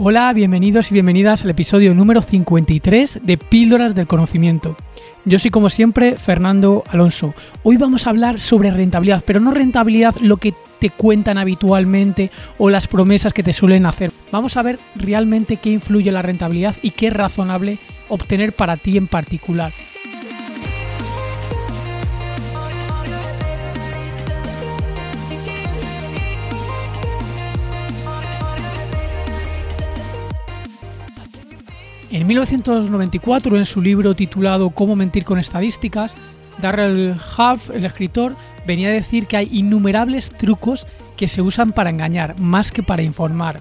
Hola, bienvenidos y bienvenidas al episodio número 53 de Píldoras del Conocimiento. Yo soy como siempre Fernando Alonso. Hoy vamos a hablar sobre rentabilidad, pero no rentabilidad lo que te cuentan habitualmente o las promesas que te suelen hacer. Vamos a ver realmente qué influye la rentabilidad y qué es razonable obtener para ti en particular. 1994, en su libro titulado Cómo mentir con estadísticas, Darrell Huff, el escritor, venía a decir que hay innumerables trucos que se usan para engañar, más que para informar.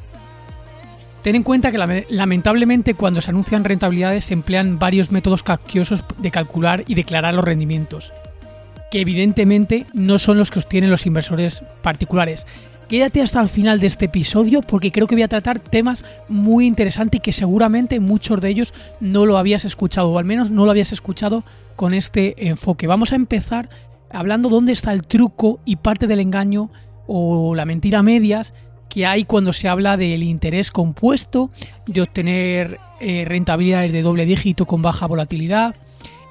Ten en cuenta que lamentablemente cuando se anuncian rentabilidades se emplean varios métodos capciosos de calcular y declarar los rendimientos, que evidentemente no son los que obtienen los inversores particulares. Quédate hasta el final de este episodio porque creo que voy a tratar temas muy interesantes y que seguramente muchos de ellos no lo habías escuchado o al menos no lo habías escuchado con este enfoque. Vamos a empezar hablando dónde está el truco y parte del engaño o la mentira medias que hay cuando se habla del interés compuesto, de obtener eh, rentabilidades de doble dígito con baja volatilidad,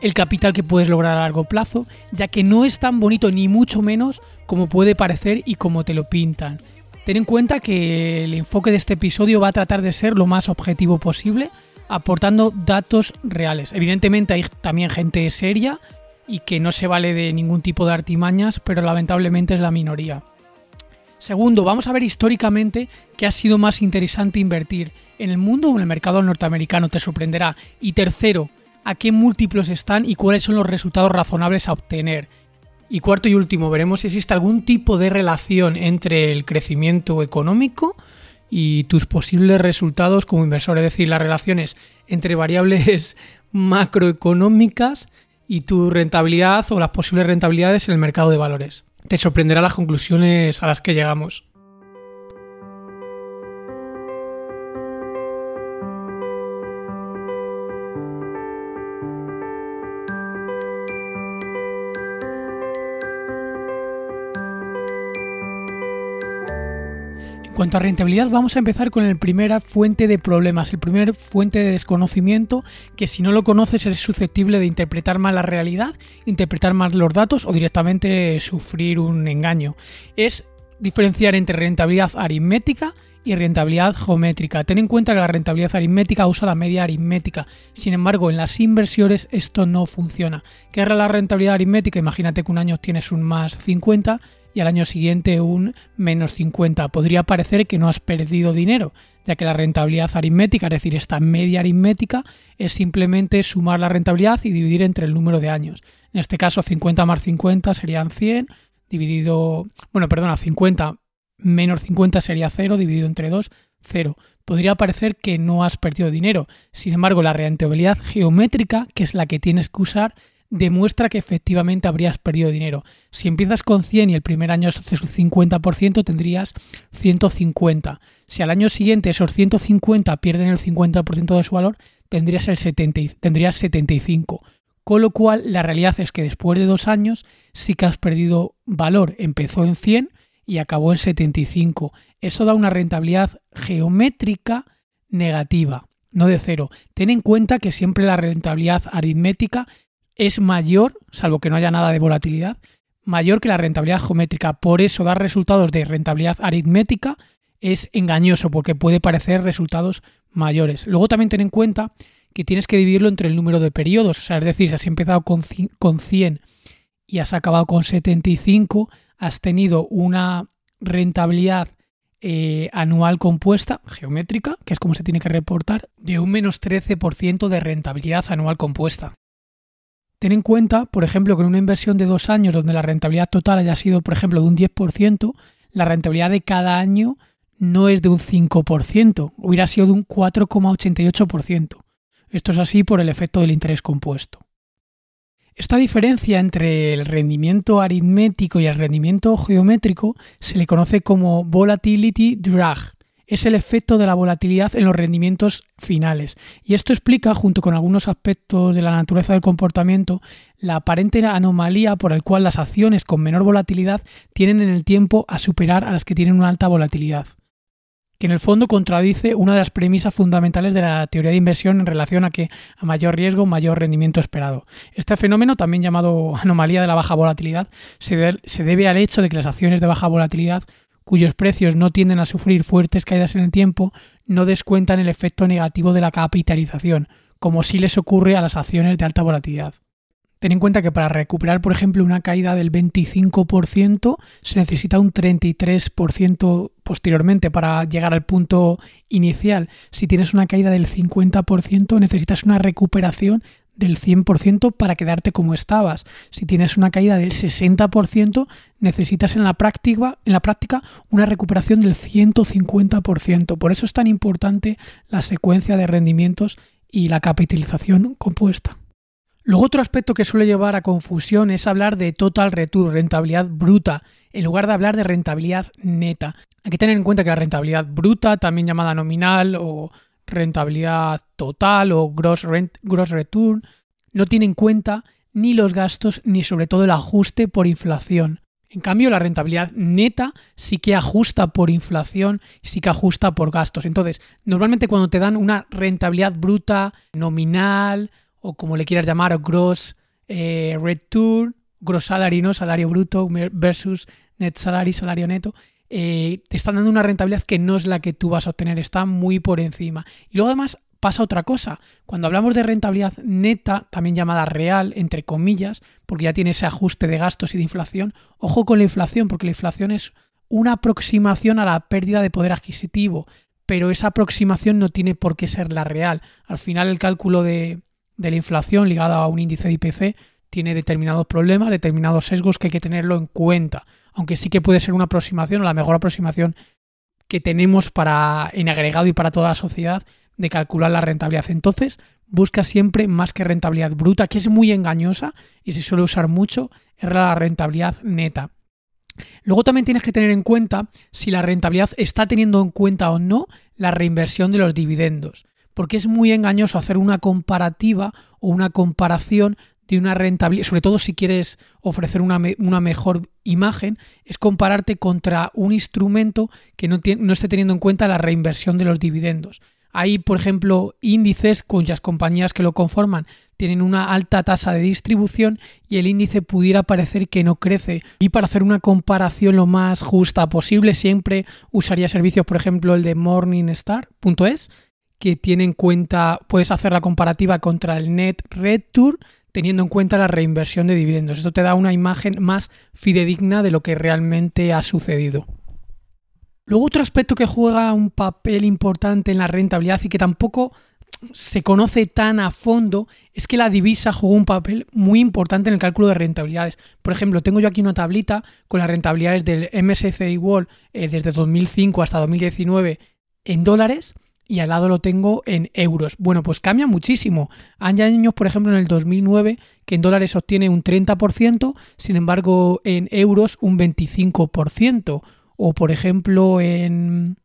el capital que puedes lograr a largo plazo, ya que no es tan bonito ni mucho menos como puede parecer y como te lo pintan. Ten en cuenta que el enfoque de este episodio va a tratar de ser lo más objetivo posible, aportando datos reales. Evidentemente hay también gente seria y que no se vale de ningún tipo de artimañas, pero lamentablemente es la minoría. Segundo, vamos a ver históricamente qué ha sido más interesante invertir en el mundo o en el mercado norteamericano, te sorprenderá. Y tercero, a qué múltiplos están y cuáles son los resultados razonables a obtener. Y cuarto y último, veremos si existe algún tipo de relación entre el crecimiento económico y tus posibles resultados como inversor, es decir, las relaciones entre variables macroeconómicas y tu rentabilidad o las posibles rentabilidades en el mercado de valores. Te sorprenderá las conclusiones a las que llegamos. Cuanto a rentabilidad, vamos a empezar con el primera fuente de problemas, el primer fuente de desconocimiento, que si no lo conoces eres susceptible de interpretar mal la realidad, interpretar mal los datos o directamente sufrir un engaño. Es diferenciar entre rentabilidad aritmética y rentabilidad geométrica. Ten en cuenta que la rentabilidad aritmética usa la media aritmética. Sin embargo, en las inversiones esto no funciona. ¿Qué es la rentabilidad aritmética? Imagínate que un año tienes un más 50 y al año siguiente un menos 50. Podría parecer que no has perdido dinero, ya que la rentabilidad aritmética, es decir, esta media aritmética, es simplemente sumar la rentabilidad y dividir entre el número de años. En este caso, 50 más 50 serían 100, dividido, bueno, perdona, 50 menos 50 sería 0, dividido entre 2, 0. Podría parecer que no has perdido dinero. Sin embargo, la rentabilidad geométrica, que es la que tienes que usar, demuestra que efectivamente habrías perdido dinero. Si empiezas con 100 y el primer año es un 50%, tendrías 150. Si al año siguiente esos 150 pierden el 50% de su valor, tendrías, el 70, tendrías 75. Con lo cual, la realidad es que después de dos años sí que has perdido valor. Empezó en 100 y acabó en 75. Eso da una rentabilidad geométrica negativa, no de cero. Ten en cuenta que siempre la rentabilidad aritmética es mayor, salvo que no haya nada de volatilidad, mayor que la rentabilidad geométrica. Por eso dar resultados de rentabilidad aritmética es engañoso porque puede parecer resultados mayores. Luego también ten en cuenta que tienes que dividirlo entre el número de periodos. O sea, es decir, si has empezado con 100 y has acabado con 75, has tenido una rentabilidad eh, anual compuesta, geométrica, que es como se tiene que reportar, de un menos 13% de rentabilidad anual compuesta. Ten en cuenta, por ejemplo, que en una inversión de dos años donde la rentabilidad total haya sido, por ejemplo, de un 10%, la rentabilidad de cada año no es de un 5%, hubiera sido de un 4,88%. Esto es así por el efecto del interés compuesto. Esta diferencia entre el rendimiento aritmético y el rendimiento geométrico se le conoce como volatility drag es el efecto de la volatilidad en los rendimientos finales. Y esto explica, junto con algunos aspectos de la naturaleza del comportamiento, la aparente anomalía por la cual las acciones con menor volatilidad tienen en el tiempo a superar a las que tienen una alta volatilidad. que en el fondo contradice una de las premisas fundamentales de la teoría de inversión en relación a que a mayor riesgo, mayor rendimiento esperado. Este fenómeno, también llamado anomalía de la baja volatilidad, se, debe al hecho de que las acciones de baja volatilidad, cuyos precios no tienden a sufrir fuertes caídas en el tiempo, no descuentan el efecto negativo de la capitalización, como sí les ocurre a las acciones de alta volatilidad. Ten en cuenta que para recuperar, por ejemplo, una caída del 25% se necesita un 33% posteriormente para llegar al punto inicial. Si tienes una caída del 50%, necesitas una recuperación del 100% para quedarte como estabas. Si tienes una caída del 60%, necesitas en la práctica, en la práctica una recuperación del 150%. Por eso es tan importante la secuencia de rendimientos y la capitalización compuesta. Luego otro aspecto que suele llevar a confusión es hablar de total return, rentabilidad bruta, en lugar de hablar de rentabilidad neta. Hay que tener en cuenta que la rentabilidad bruta, también llamada nominal o rentabilidad total o gross, gross return, no tiene en cuenta ni los gastos ni sobre todo el ajuste por inflación. En cambio, la rentabilidad neta sí que ajusta por inflación, sí que ajusta por gastos. Entonces, normalmente cuando te dan una rentabilidad bruta, nominal, o como le quieras llamar, gross eh, return, gross salary, ¿no? Salario bruto versus net salary, salario neto. Eh, te están dando una rentabilidad que no es la que tú vas a obtener, está muy por encima. Y luego además pasa otra cosa. Cuando hablamos de rentabilidad neta, también llamada real, entre comillas, porque ya tiene ese ajuste de gastos y de inflación, ojo con la inflación, porque la inflación es una aproximación a la pérdida de poder adquisitivo, pero esa aproximación no tiene por qué ser la real. Al final el cálculo de, de la inflación ligada a un índice de IPC tiene determinados problemas, determinados sesgos que hay que tenerlo en cuenta, aunque sí que puede ser una aproximación o la mejor aproximación que tenemos para en agregado y para toda la sociedad de calcular la rentabilidad. Entonces, busca siempre más que rentabilidad bruta, que es muy engañosa y se suele usar mucho, es la rentabilidad neta. Luego también tienes que tener en cuenta si la rentabilidad está teniendo en cuenta o no la reinversión de los dividendos porque es muy engañoso hacer una comparativa o una comparación de una rentabilidad, sobre todo si quieres ofrecer una, mejor imagen, es compararte contra un instrumento que no, no esté teniendo en cuenta la reinversión de los dividendos. Hay, por ejemplo, índices cuyas compañías que lo conforman tienen una alta tasa de distribución y el índice pudiera parecer que no crece. Y para hacer una comparación lo más justa posible, siempre usaría servicios, por ejemplo, el de Morningstar.es, que tiene en cuenta, puedes hacer la comparativa contra el net return teniendo en cuenta la reinversión de dividendos. Esto te da una imagen más fidedigna de lo que realmente ha sucedido. Luego otro aspecto que juega un papel importante en la rentabilidad y que tampoco se conoce tan a fondo es que la divisa juega un papel muy importante en el cálculo de rentabilidades. Por ejemplo, tengo yo aquí una tablita con las rentabilidades del MSCI World eh, desde 2005 hasta 2019 en dólares y al lado lo tengo en euros. Bueno, pues cambia muchísimo. Hay años, por ejemplo, en el 2009 que en dólares obtiene un 30%, sin embargo en euros un 25%. O por ejemplo en...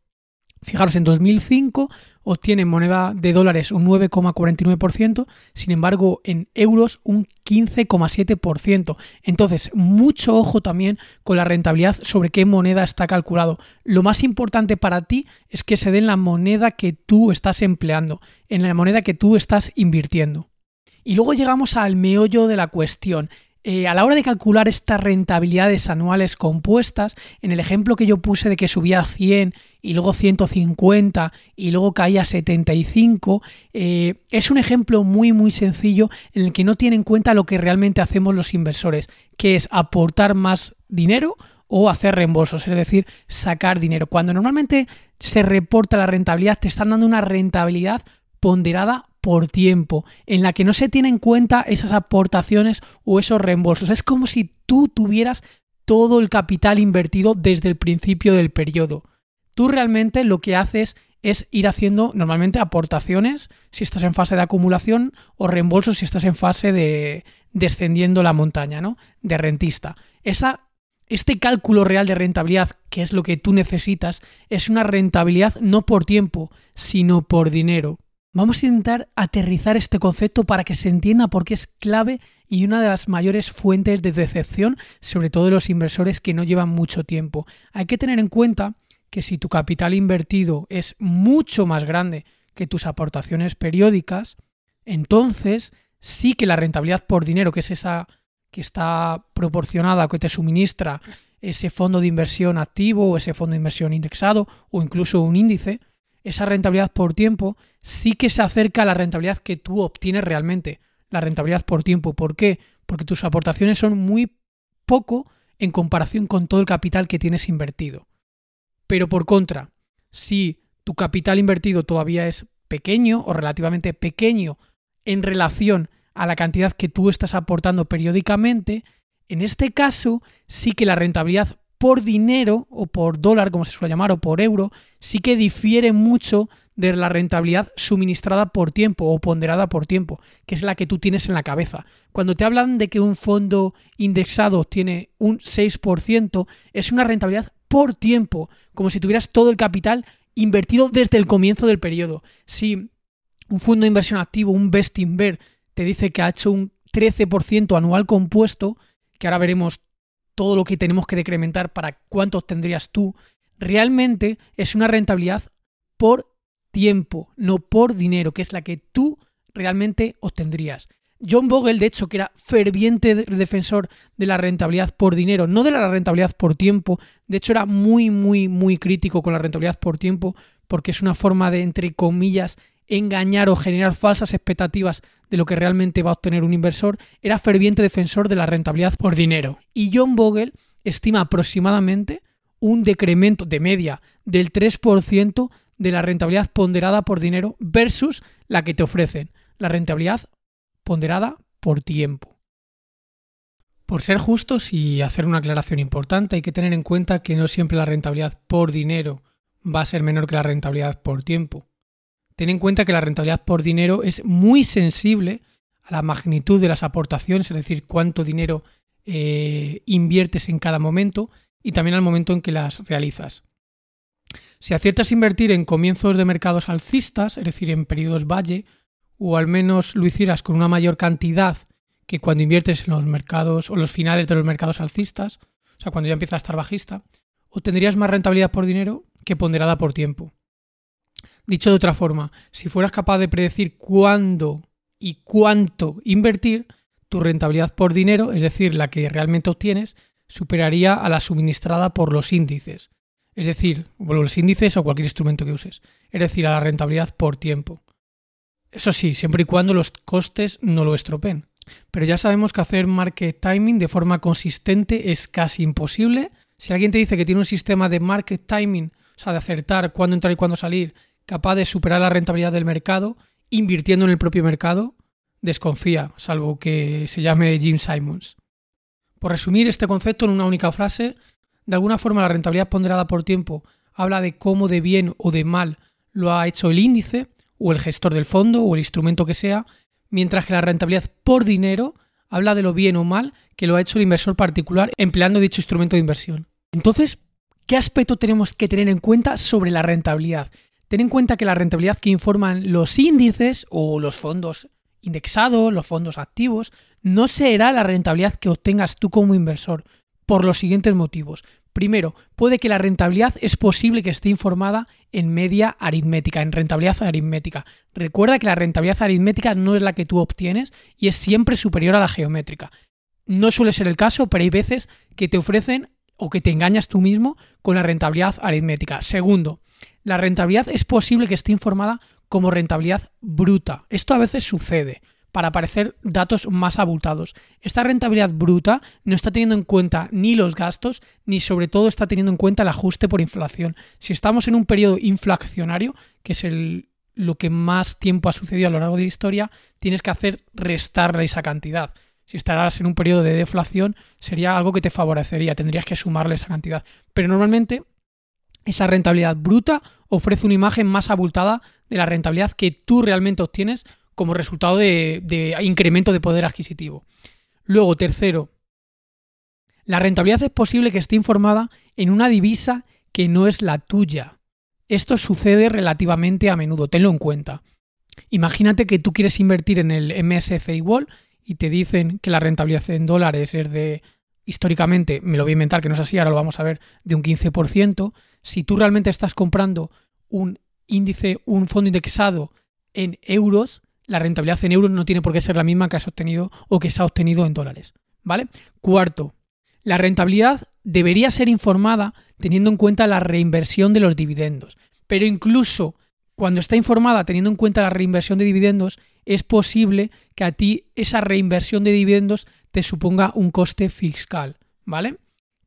Fijaros, en 2005 obtiene moneda de dólares un 9,49%, sin embargo en euros un 15,7%. Entonces, mucho ojo también con la rentabilidad sobre qué moneda está calculado. Lo más importante para ti es que se dé en la moneda que tú estás empleando, en la moneda que tú estás invirtiendo. Y luego llegamos al meollo de la cuestión. Eh, a la hora de calcular estas rentabilidades anuales compuestas, en el ejemplo que yo puse de que subía a 100 y luego 150 y luego caía a 75, eh, es un ejemplo muy muy sencillo en el que no tiene en cuenta lo que realmente hacemos los inversores, que es aportar más dinero o hacer reembolsos, es decir, sacar dinero. Cuando normalmente se reporta la rentabilidad, te están dando una rentabilidad ponderada por tiempo, en la que no se tienen en cuenta esas aportaciones o esos reembolsos. Es como si tú tuvieras todo el capital invertido desde el principio del periodo. Tú realmente lo que haces es ir haciendo normalmente aportaciones si estás en fase de acumulación o reembolsos si estás en fase de descendiendo la montaña, ¿no? De rentista. Esa, este cálculo real de rentabilidad, que es lo que tú necesitas, es una rentabilidad no por tiempo, sino por dinero. Vamos a intentar aterrizar este concepto para que se entienda por qué es clave y una de las mayores fuentes de decepción, sobre todo de los inversores que no llevan mucho tiempo. Hay que tener en cuenta que si tu capital invertido es mucho más grande que tus aportaciones periódicas, entonces sí que la rentabilidad por dinero, que es esa que está proporcionada, que te suministra ese fondo de inversión activo o ese fondo de inversión indexado o incluso un índice, esa rentabilidad por tiempo sí que se acerca a la rentabilidad que tú obtienes realmente, la rentabilidad por tiempo. ¿Por qué? Porque tus aportaciones son muy poco en comparación con todo el capital que tienes invertido. Pero por contra, si tu capital invertido todavía es pequeño o relativamente pequeño en relación a la cantidad que tú estás aportando periódicamente, en este caso sí que la rentabilidad por dinero o por dólar, como se suele llamar, o por euro, sí que difiere mucho de la rentabilidad suministrada por tiempo o ponderada por tiempo, que es la que tú tienes en la cabeza. Cuando te hablan de que un fondo indexado tiene un 6%, es una rentabilidad por tiempo, como si tuvieras todo el capital invertido desde el comienzo del periodo. Si un fondo de inversión activo, un Bestinver, te dice que ha hecho un 13% anual compuesto, que ahora veremos todo lo que tenemos que decrementar para cuánto tendrías tú, realmente es una rentabilidad por tiempo, no por dinero, que es la que tú realmente obtendrías. John Bogle, de hecho, que era ferviente defensor de la rentabilidad por dinero, no de la rentabilidad por tiempo, de hecho era muy, muy, muy crítico con la rentabilidad por tiempo, porque es una forma de, entre comillas, engañar o generar falsas expectativas de lo que realmente va a obtener un inversor, era ferviente defensor de la rentabilidad por dinero. Y John Bogle estima aproximadamente un decremento de media del 3% de la rentabilidad ponderada por dinero versus la que te ofrecen, la rentabilidad ponderada por tiempo. Por ser justos y hacer una aclaración importante, hay que tener en cuenta que no siempre la rentabilidad por dinero va a ser menor que la rentabilidad por tiempo. Ten en cuenta que la rentabilidad por dinero es muy sensible a la magnitud de las aportaciones, es decir, cuánto dinero eh, inviertes en cada momento y también al momento en que las realizas. Si aciertas a invertir en comienzos de mercados alcistas, es decir, en periodos valle, o al menos lo hicieras con una mayor cantidad que cuando inviertes en los mercados o los finales de los mercados alcistas, o sea, cuando ya empieza a estar bajista, obtendrías más rentabilidad por dinero que ponderada por tiempo. Dicho de otra forma, si fueras capaz de predecir cuándo y cuánto invertir, tu rentabilidad por dinero, es decir, la que realmente obtienes, superaría a la suministrada por los índices. Es decir, los índices o cualquier instrumento que uses. Es decir, a la rentabilidad por tiempo. Eso sí, siempre y cuando los costes no lo estropeen. Pero ya sabemos que hacer market timing de forma consistente es casi imposible. Si alguien te dice que tiene un sistema de market timing, o sea, de acertar cuándo entrar y cuándo salir, capaz de superar la rentabilidad del mercado, invirtiendo en el propio mercado, desconfía, salvo que se llame Jim Simons. Por resumir este concepto en una única frase, de alguna forma la rentabilidad ponderada por tiempo habla de cómo de bien o de mal lo ha hecho el índice, o el gestor del fondo, o el instrumento que sea, mientras que la rentabilidad por dinero habla de lo bien o mal que lo ha hecho el inversor particular empleando dicho instrumento de inversión. Entonces, ¿qué aspecto tenemos que tener en cuenta sobre la rentabilidad? Ten en cuenta que la rentabilidad que informan los índices o los fondos indexados, los fondos activos, no será la rentabilidad que obtengas tú como inversor, por los siguientes motivos. Primero, puede que la rentabilidad es posible que esté informada en media aritmética, en rentabilidad aritmética. Recuerda que la rentabilidad aritmética no es la que tú obtienes y es siempre superior a la geométrica. No suele ser el caso, pero hay veces que te ofrecen o que te engañas tú mismo con la rentabilidad aritmética. Segundo, la rentabilidad es posible que esté informada como rentabilidad bruta. Esto a veces sucede para aparecer datos más abultados. Esta rentabilidad bruta no está teniendo en cuenta ni los gastos, ni sobre todo está teniendo en cuenta el ajuste por inflación. Si estamos en un periodo inflacionario, que es lo que más tiempo ha sucedido a lo largo de la historia, tienes que hacer restarle esa cantidad. Si estarás en un periodo de deflación, sería algo que te favorecería, tendrías que sumarle esa cantidad. Pero normalmente esa rentabilidad bruta ofrece una imagen más abultada de la rentabilidad que tú realmente obtienes como resultado de, incremento de poder adquisitivo. Luego, tercero, la rentabilidad es posible que esté informada en una divisa que no es la tuya. Esto sucede relativamente a menudo, tenlo en cuenta. Imagínate que tú quieres invertir en el MSCI World y te dicen que la rentabilidad en dólares es de históricamente, me lo voy a inventar que no es así, ahora lo vamos a ver, de un 15%, si tú realmente estás comprando un índice, un fondo indexado en euros, la rentabilidad en euros no tiene por qué ser la misma que has obtenido o que se ha obtenido en dólares. ¿Vale? Cuarto, la rentabilidad debería ser informada teniendo en cuenta la reinversión de los dividendos. Pero incluso cuando está informada teniendo en cuenta la reinversión de dividendos, es posible que a ti esa reinversión de dividendos te suponga un coste fiscal, ¿vale?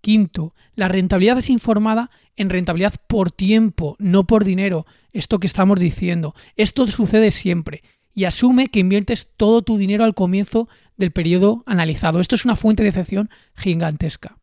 Quinto, la rentabilidad es informada en rentabilidad por tiempo, no por dinero. Esto que estamos diciendo. Esto sucede siempre y asume que inviertes todo tu dinero al comienzo del periodo analizado. Esto es una fuente de excepción gigantesca.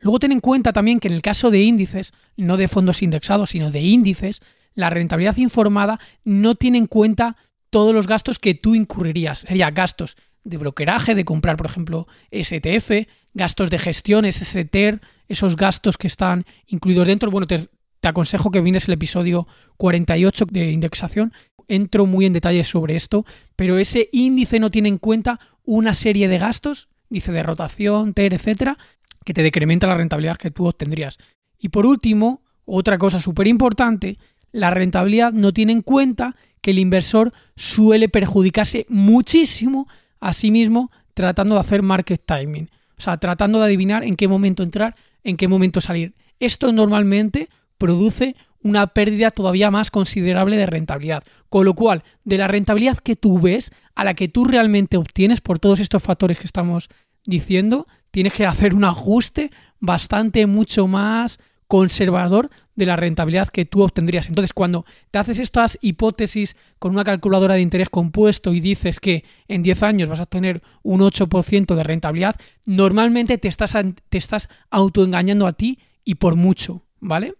Luego ten en cuenta también que en el caso de índices, no de fondos indexados, sino de índices, la rentabilidad informada no tiene en cuenta todos los gastos que tú incurrirías. Sería gastos de brokeraje, de comprar, por ejemplo, STF, gastos de gestión, SSTER, esos gastos que están incluidos dentro. Bueno, te, te aconsejo que vienes el episodio 48 de indexación. Entro muy en detalle sobre esto, pero ese índice no tiene en cuenta una serie de gastos, dice de rotación, TER, etcétera, que te decrementa la rentabilidad que tú obtendrías. Y por último, otra cosa súper importante, la rentabilidad no tiene en cuenta que el inversor suele perjudicarse muchísimo a sí mismo tratando de hacer market timing. O sea, tratando de adivinar en qué momento entrar, en qué momento salir. Esto normalmente produce una pérdida todavía más considerable de rentabilidad. Con lo cual, de la rentabilidad que tú ves a la que tú realmente obtienes por todos estos factores que estamos diciendo, tienes que hacer un ajuste bastante mucho más conservador de la rentabilidad que tú obtendrías. Entonces, cuando te haces estas hipótesis con una calculadora de interés compuesto y dices que en 10 años vas a tener un 8% de rentabilidad, normalmente te estás, te estás autoengañando a ti y por mucho, ¿vale?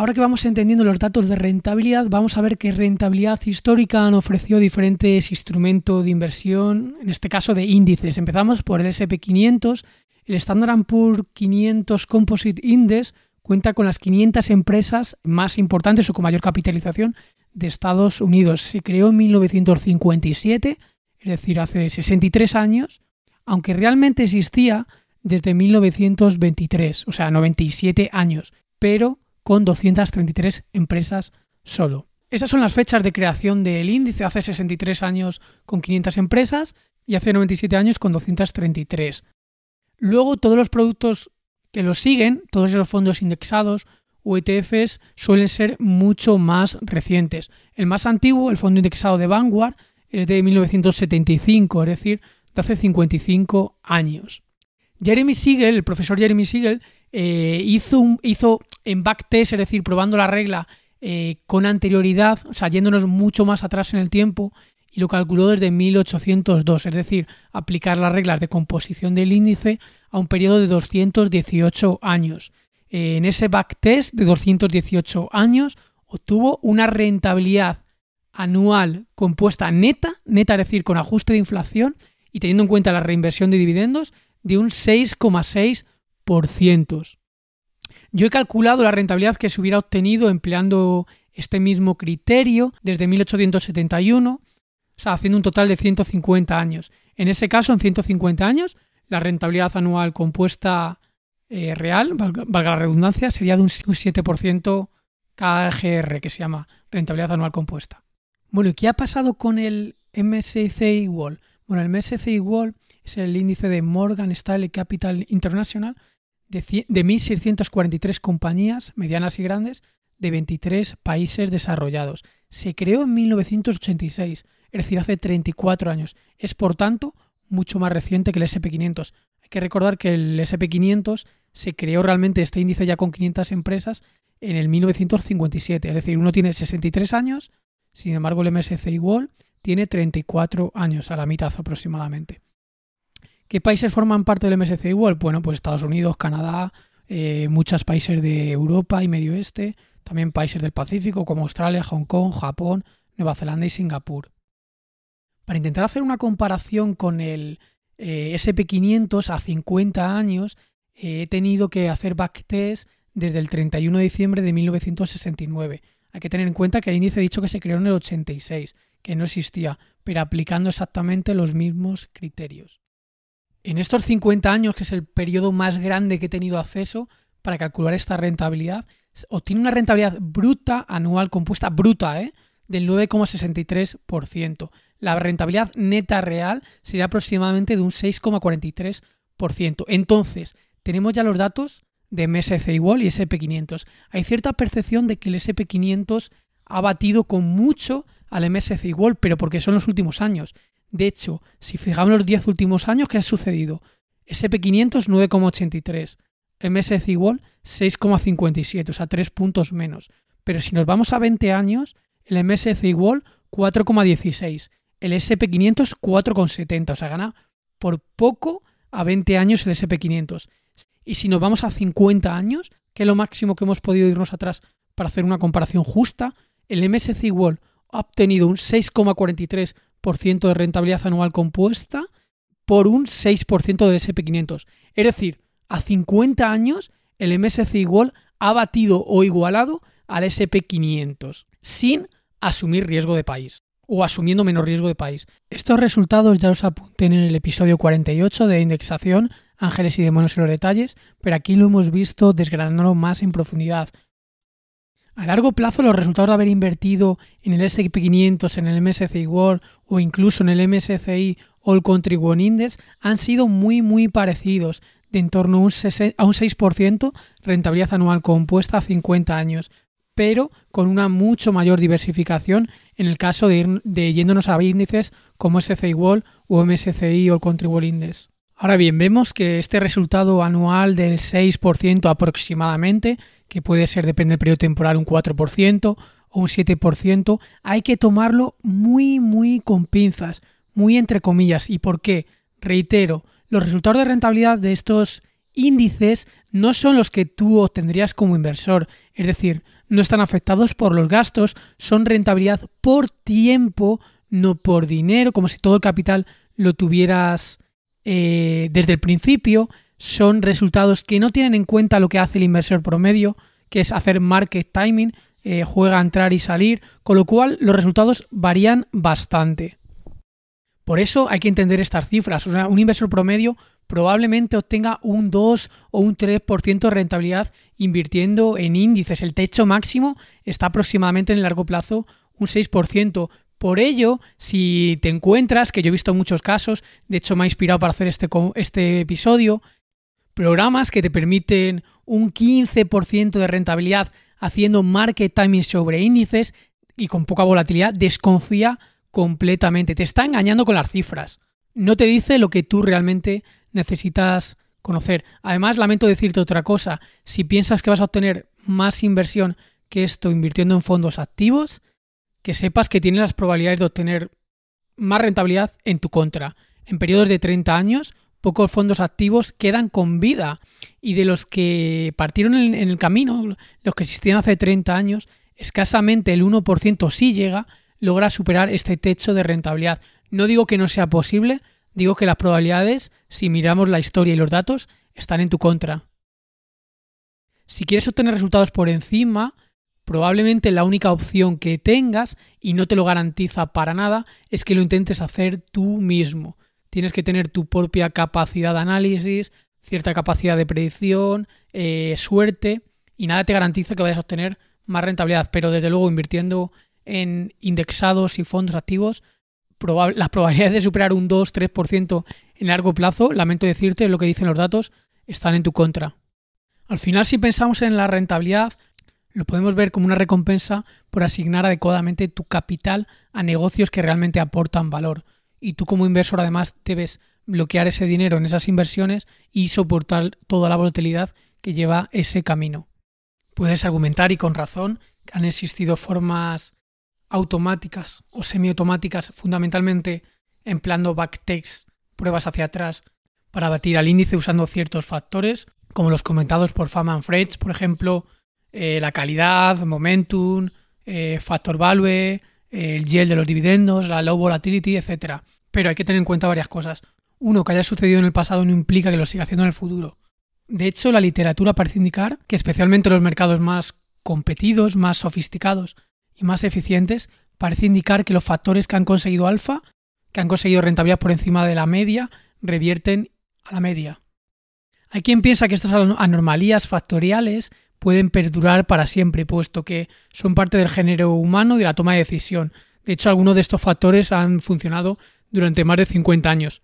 Ahora que vamos entendiendo los datos de rentabilidad, vamos a ver qué rentabilidad histórica han ofrecido diferentes instrumentos de inversión, en este caso de índices. Empezamos por el SP500, el Standard Poor's 500 Composite Index cuenta con las 500 empresas más importantes o con mayor capitalización de Estados Unidos. Se creó en 1957, es decir, hace 63 años, aunque realmente existía desde 1923, o sea, 97 años, pero con 233 empresas solo. Esas son las fechas de creación del índice, hace 63 años con 500 empresas y hace 97 años con 233. Luego todos los productos que lo siguen, todos esos fondos indexados o ETFs suelen ser mucho más recientes. El más antiguo, el fondo indexado de Vanguard, es de 1975, es decir, de hace 55 años. Jeremy Siegel, el profesor Jeremy Siegel, eh, hizo, hizo en backtest, es decir, probando la regla eh, con anterioridad, o sea, yéndonos mucho más atrás en el tiempo, y lo calculó desde 1802, es decir, aplicar las reglas de composición del índice a un periodo de 218 años. En ese backtest de 218 años obtuvo una rentabilidad anual compuesta neta, neta es decir, con ajuste de inflación y teniendo en cuenta la reinversión de dividendos, de un 6,6%. Yo he calculado la rentabilidad que se hubiera obtenido empleando este mismo criterio desde 1871 o sea, haciendo un total de 150 años. En ese caso, en 150 años, la rentabilidad anual compuesta eh, real, valga, la redundancia, sería de un, 7% KGR, que se llama rentabilidad anual compuesta. Bueno, ¿y qué ha pasado con el MSCI World? Bueno, el MSCI World es el índice de Morgan Stanley Capital International de, de 1.643 compañías medianas y grandes de 23 países desarrollados. Se creó en 1986 es decir, hace 34 años. Es, por tanto, mucho más reciente que el SP500. Hay que recordar que el SP500 se creó realmente este índice ya con 500 empresas en el 1957. Es decir, uno tiene 63 años, sin embargo el MSCI World tiene 34 años, a la mitad aproximadamente. ¿Qué países forman parte del MSCI World? Bueno, pues Estados Unidos, Canadá, eh, muchos países de Europa y Medio Oeste, también países del Pacífico como Australia, Hong Kong, Japón, Nueva Zelanda y Singapur. Para intentar hacer una comparación con el eh, SP500 a 50 años, he tenido que hacer backtest desde el 31 de diciembre de 1969. Hay que tener en cuenta que el índice ha dicho que se creó en el 86, que no existía, pero aplicando exactamente los mismos criterios. En estos 50 años, que es el periodo más grande que he tenido acceso para calcular esta rentabilidad, obtiene una rentabilidad bruta anual compuesta, bruta, ¿eh? del 9,63%. La rentabilidad neta real sería aproximadamente de un 6,43%. Entonces, tenemos ya los datos de MSCI World y SP500. Hay cierta percepción de que el SP500 ha batido con mucho al MSCI World, pero porque son los últimos años. De hecho, si fijamos los 10 últimos años, ¿qué ha sucedido? SP500 9,83, MSCI World 6,57, o sea, 3 puntos menos. Pero si nos vamos a 20 años, el MSCI World 4,16, el SP500 4,70, o sea, gana por poco a 20 años el SP500. Y si nos vamos a 50 años, que es lo máximo que hemos podido irnos atrás para hacer una comparación justa, el MSCI World ha obtenido un 6,43% de rentabilidad anual compuesta por un 6% del SP500. Es decir, a 50 años el MSCI World ha batido o igualado al SP500 sin asumir riesgo de país o asumiendo menos riesgo de país. Estos resultados ya los apunté en el episodio 48 de indexación, ángeles y demonios en los detalles, pero aquí lo hemos visto desgranándolo más en profundidad. A largo plazo, los resultados de haber invertido en el S&P 500, en el MSCI World o incluso en el MSCI All Country One Index han sido muy muy parecidos, de en torno a un 6% rentabilidad anual compuesta a 50 años, pero con una mucho mayor diversificación en el caso de, ir, yéndonos a índices como SCI World o MSCI o Country World Index. Ahora bien, vemos que este resultado anual del 6% aproximadamente, que puede ser, depende del periodo temporal, un 4% o un 7%, hay que tomarlo muy, muy con pinzas, muy entre comillas. ¿Y por qué? Reitero, los resultados de rentabilidad de estos índices no son los que tú obtendrías como inversor, es decir, no están afectados por los gastos, son rentabilidad por tiempo, no por dinero, como si todo el capital lo tuvieras eh, desde el principio, son resultados que no tienen en cuenta lo que hace el inversor promedio, que es hacer market timing, eh, juega a entrar y salir, con lo cual los resultados varían bastante. Por eso hay que entender estas cifras. Un inversor promedio probablemente obtenga un 2 o un 3% de rentabilidad invirtiendo en índices. El techo máximo está aproximadamente en el largo plazo un 6%. Por ello, si te encuentras, que yo he visto muchos casos, de hecho me ha inspirado para hacer este, este episodio, programas que te permiten un 15% de rentabilidad haciendo market timing sobre índices y con poca volatilidad, desconfía completamente. Te está engañando con las cifras. No te dice lo que tú realmente necesitas conocer. Además, lamento decirte otra cosa. Si piensas que vas a obtener más inversión que esto invirtiendo en fondos activos, que sepas que tienes las probabilidades de obtener más rentabilidad en tu contra. En periodos de 30 años, pocos fondos activos quedan con vida y de los que partieron en, el camino, los que existían hace 30 años, escasamente el 1% sí llega, logra superar este techo de rentabilidad. No digo que no sea posible, digo que las probabilidades, si miramos la historia y los datos, están en tu contra. Si quieres obtener resultados por encima, probablemente la única opción que tengas, y no te lo garantiza para nada, es que lo intentes hacer tú mismo. Tienes que tener tu propia capacidad de análisis, cierta capacidad de predicción, eh, suerte, y nada te garantiza que vayas a obtener más rentabilidad, pero desde luego invirtiendo en indexados y fondos activos las probabilidades de superar un 2-3% en largo plazo, lamento decirte lo que dicen los datos, están en tu contra. Al final, si pensamos en la rentabilidad, lo podemos ver como una recompensa por asignar adecuadamente tu capital a negocios que realmente aportan valor. Y tú como inversor además debes bloquear ese dinero en esas inversiones y soportar toda la volatilidad que lleva ese camino. Puedes argumentar y con razón que han existido formas automáticas o semiautomáticas, fundamentalmente empleando backtakes, pruebas hacia atrás, para batir al índice usando ciertos factores, como los comentados por Faman Freights, por ejemplo, eh, la calidad, momentum, eh, factor value, el yield de los dividendos, la low volatility, etc. Pero hay que tener en cuenta varias cosas. Uno, que haya sucedido en el pasado no implica que lo siga haciendo en el futuro. De hecho, la literatura parece indicar que especialmente los mercados más competidos, más sofisticados, y más eficientes, parece indicar que los factores que han conseguido alfa, que han conseguido rentabilidad por encima de la media, revierten a la media. Hay quien piensa que estas anomalías factoriales pueden perdurar para siempre, puesto que son parte del género humano y de la toma de decisión. De hecho, algunos de estos factores han funcionado durante más de 50 años.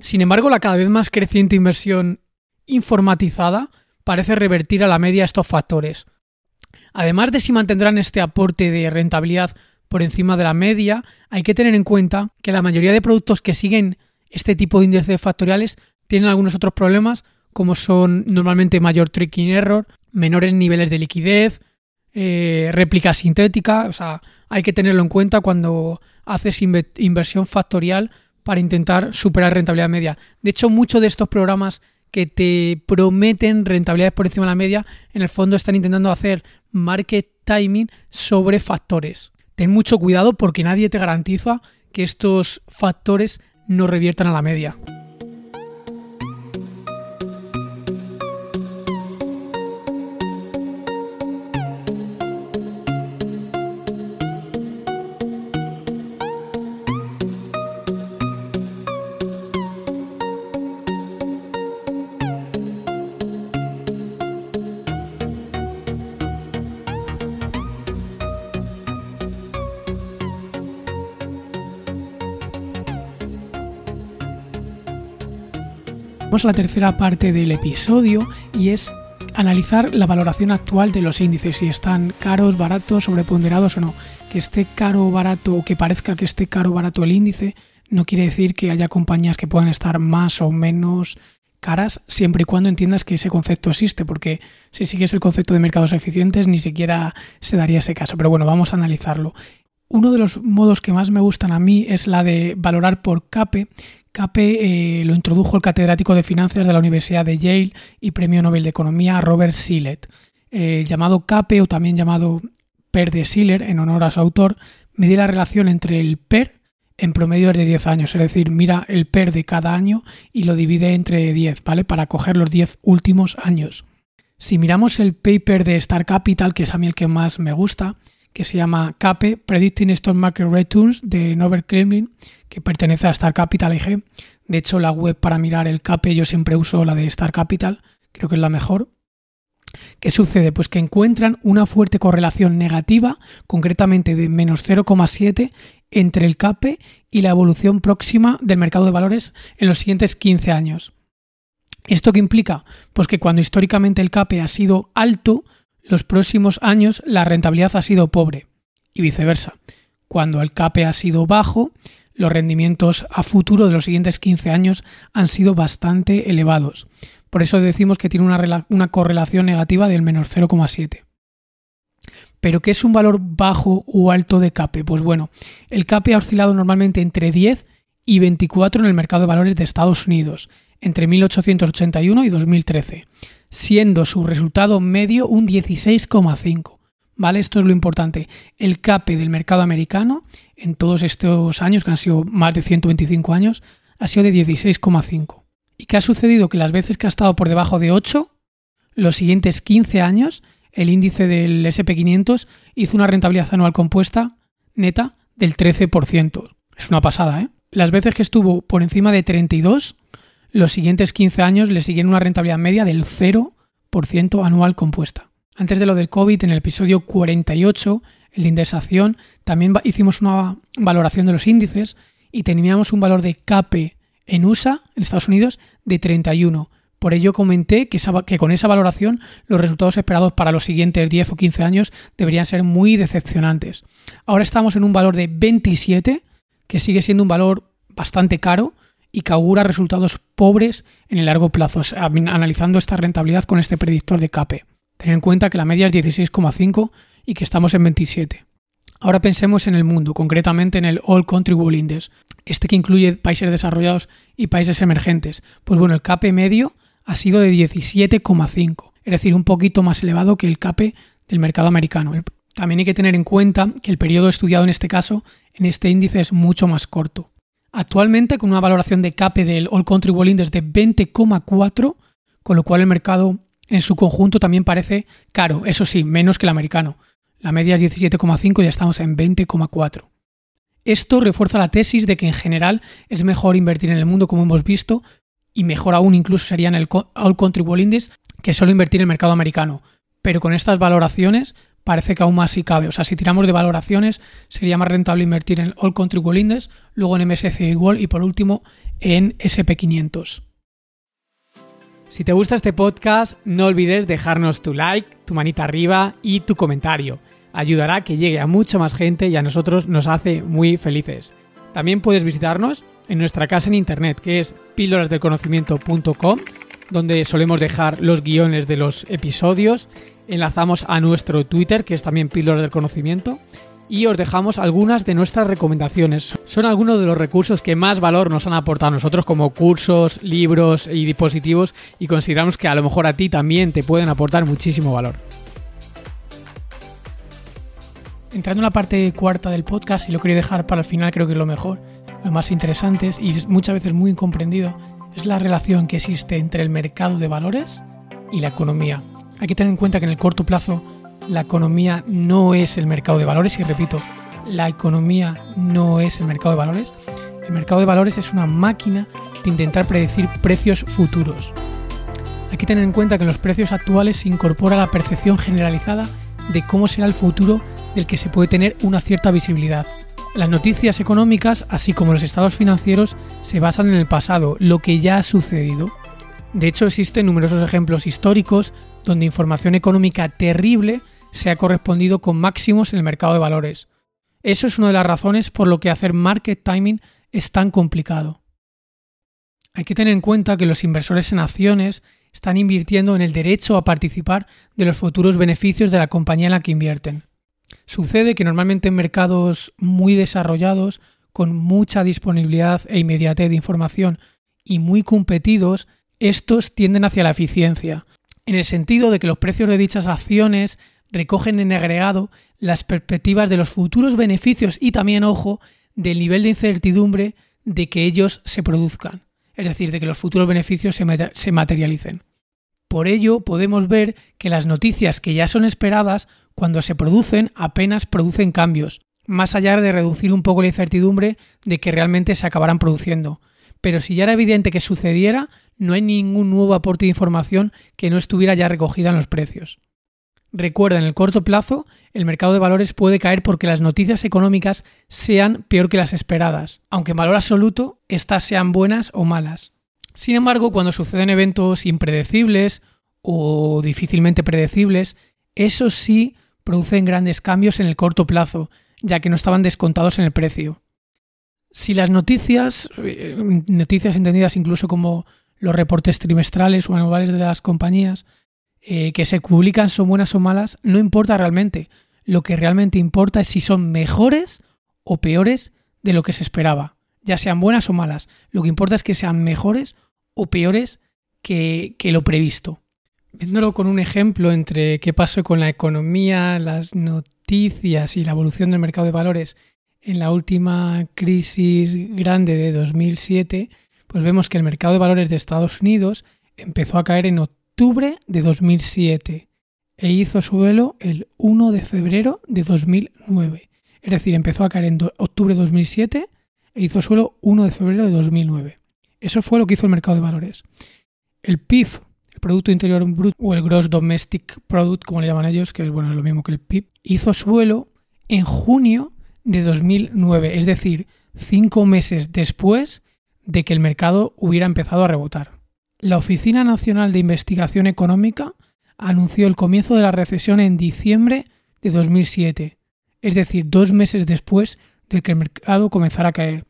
Sin embargo, la cada vez más creciente inversión informatizada parece revertir a la media estos factores. Además de si mantendrán este aporte de rentabilidad por encima de la media, hay que tener en cuenta que la mayoría de productos que siguen este tipo de índices factoriales tienen algunos otros problemas como son normalmente mayor tricking error, menores niveles de liquidez, eh, réplica sintética, o sea, hay que tenerlo en cuenta cuando haces inversión factorial para intentar superar rentabilidad media. De hecho, muchos de estos programas que te prometen rentabilidades por encima de la media, en el fondo están intentando hacer market timing sobre factores. Ten mucho cuidado porque nadie te garantiza que estos factores no reviertan a la media. A la tercera parte del episodio y es analizar la valoración actual de los índices, si están caros, baratos, sobreponderados o no. Que esté caro o barato o que parezca que esté caro o barato el índice no quiere decir que haya compañías que puedan estar más o menos caras siempre y cuando entiendas que ese concepto existe, porque si sigues el concepto de mercados eficientes ni siquiera se daría ese caso. Pero bueno, vamos a analizarlo. Uno de los modos que más me gustan a mí es la de valorar por CAPE, CAPE eh, lo introdujo el catedrático de finanzas de la Universidad de Yale y premio Nobel de Economía Robert Sillett. Eh, llamado CAPE o también llamado PER de Siller en honor a su autor, mide la relación entre el PER en promedio de 10 años, es decir, mira el PER de cada año y lo divide entre 10, ¿vale? Para coger los 10 últimos años. Si miramos el paper de Star Capital, que es a mí el que más me gusta, que se llama CAPE, Predicting Stock Market Returns, de Norbert Kremlin, que pertenece a Star Capital IG. De hecho, la web para mirar el CAPE yo siempre uso la de Star Capital, creo que es la mejor. ¿Qué sucede? Pues que encuentran una fuerte correlación negativa, concretamente de menos 0,7, entre el CAPE y la evolución próxima del mercado de valores en los siguientes 15 años. ¿Esto qué implica? Pues que cuando históricamente el CAPE ha sido alto, los próximos años la rentabilidad ha sido pobre y viceversa. Cuando el CAPE ha sido bajo, los rendimientos a futuro de los siguientes 15 años han sido bastante elevados. Por eso decimos que tiene una, correlación negativa del menos 0,7. ¿Pero qué es un valor bajo o alto de CAPE? Pues bueno, el CAPE ha oscilado normalmente entre 10 y 24 en el mercado de valores de Estados Unidos, entre 1881 y 2013 siendo su resultado medio un 16,5. ¿Vale? Esto es lo importante. El CAPE del mercado americano en todos estos años, que han sido más de 125 años, ha sido de 16,5. ¿Y qué ha sucedido? Que las veces que ha estado por debajo de 8, los siguientes 15 años, el índice del SP500 hizo una rentabilidad anual compuesta neta del 13%. Es una pasada, ¿eh? Las veces que estuvo por encima de 32, los siguientes 15 años le siguen una rentabilidad media del 0% anual compuesta. Antes de lo del COVID, en el episodio 48, el de indexación, también hicimos una valoración de los índices y teníamos un valor de CAPE en USA, en Estados Unidos, de 31. Por ello comenté que, que, con esa valoración los resultados esperados para los siguientes 10 o 15 años deberían ser muy decepcionantes. Ahora estamos en un valor de 27, que sigue siendo un valor bastante caro, y que augura resultados pobres en el largo plazo, analizando esta rentabilidad con este predictor de CAPE. Tener en cuenta que la media es 16,5 y que estamos en 27. Ahora pensemos en el mundo, concretamente en el All Country World Index, este que incluye países desarrollados y países emergentes. Pues bueno, el CAPE medio ha sido de 17,5, es decir, un poquito más elevado que el CAPE del mercado americano. También hay que tener en cuenta que el periodo estudiado en este caso, en este índice, es mucho más corto. Actualmente con una valoración de CAPE del All Country World Index de 20,4, con lo cual el mercado en su conjunto también parece caro, eso sí, menos que el americano. La media es 17,5 y ya estamos en 20,4. Esto refuerza la tesis de que en general es mejor invertir en el mundo, como hemos visto, y mejor aún incluso sería en el All Country World Index que solo invertir en el mercado americano. Pero con estas valoraciones parece que aún más si cabe. O sea, si tiramos de valoraciones, sería más rentable invertir en All Country World Index, luego en MSCI World y por último en SP500. Si te gusta este podcast, no olvides dejarnos tu like, tu manita arriba y tu comentario. Ayudará a que llegue a mucha más gente y a nosotros nos hace muy felices. También puedes visitarnos en nuestra casa en internet, que es píldorasdelconocimiento.com, donde solemos dejar los guiones de los episodios. Enlazamos a nuestro Twitter, que es también Píldoras del Conocimiento. Y os dejamos algunas de nuestras recomendaciones. Son algunos de los recursos que más valor nos han aportado a nosotros como cursos, libros y dispositivos y consideramos que a lo mejor a ti también te pueden aportar muchísimo valor. Entrando en la parte cuarta del podcast, y lo quería dejar para el final, creo que es lo mejor, lo más interesante y muchas veces muy incomprendido, es la relación que existe entre el mercado de valores y la economía. Hay que tener en cuenta que en el corto plazo la economía no es el mercado de valores y repito, la economía no es el mercado de valores. El mercado de valores es una máquina de intentar predecir precios futuros. Hay que tener en cuenta que en los precios actuales se incorpora la percepción generalizada de cómo será el futuro del que se puede tener una cierta visibilidad. Las noticias económicas, así como los estados financieros, se basan en el pasado, lo que ya ha sucedido. De hecho, existen numerosos ejemplos históricos donde información económica terrible se ha correspondido con máximos en el mercado de valores. Eso es una de las razones por lo que hacer market timing es tan complicado. Hay que tener en cuenta que los inversores en acciones están invirtiendo en el derecho a participar de los futuros beneficios de la compañía en la que invierten. Sucede que normalmente en mercados muy desarrollados, con mucha disponibilidad e inmediatez de información y muy competidos, estos tienden hacia la eficiencia, en el sentido de que los precios de dichas acciones recogen en agregado las perspectivas de los futuros beneficios y también, ojo, del nivel de incertidumbre de que ellos se produzcan es decir, de que los futuros beneficios se, materialicen. Por ello, podemos ver que las noticias que ya son esperadas, cuando se producen, apenas producen cambios, más allá de reducir un poco la incertidumbre de que realmente se acabarán produciendo. Pero si ya era evidente que sucediera, no hay ningún nuevo aporte de información que no estuviera ya recogida en los precios. Recuerda, en el corto plazo, el mercado de valores puede caer porque las noticias económicas sean peor que las esperadas, aunque en valor absoluto éstas sean buenas o malas. Sin embargo, cuando suceden eventos impredecibles o difícilmente predecibles, esos sí producen grandes cambios en el corto plazo, ya que no estaban descontados en el precio. Si las noticias, eh, noticias entendidas incluso como los reportes trimestrales o anuales de las compañías, eh, que se publican son buenas o malas, no importa realmente. Lo que realmente importa es si son mejores o peores de lo que se esperaba, ya sean buenas o malas. Lo que importa es que sean mejores o peores que, que lo previsto. Viéndolo con un ejemplo entre qué pasó con la economía, las noticias y la evolución del mercado de valores en la última crisis grande de 2007, pues vemos que el mercado de valores de Estados Unidos empezó a caer en octubre de 2007 e hizo suelo el 1 de febrero de 2009. Es decir, empezó a caer en octubre de 2007 e hizo suelo 1 de febrero de 2009. Eso fue lo que hizo el mercado de valores. El PIB, el Producto Interior Bruto o el Gross Domestic Product, como le llaman ellos, que es, bueno, es lo mismo que el PIB, hizo suelo en junio de 2009, es decir, cinco meses después de que el mercado hubiera empezado a rebotar. La Oficina Nacional de Investigación Económica anunció el comienzo de la recesión en diciembre de 2007, es decir, dos meses después de que el mercado comenzara a caer,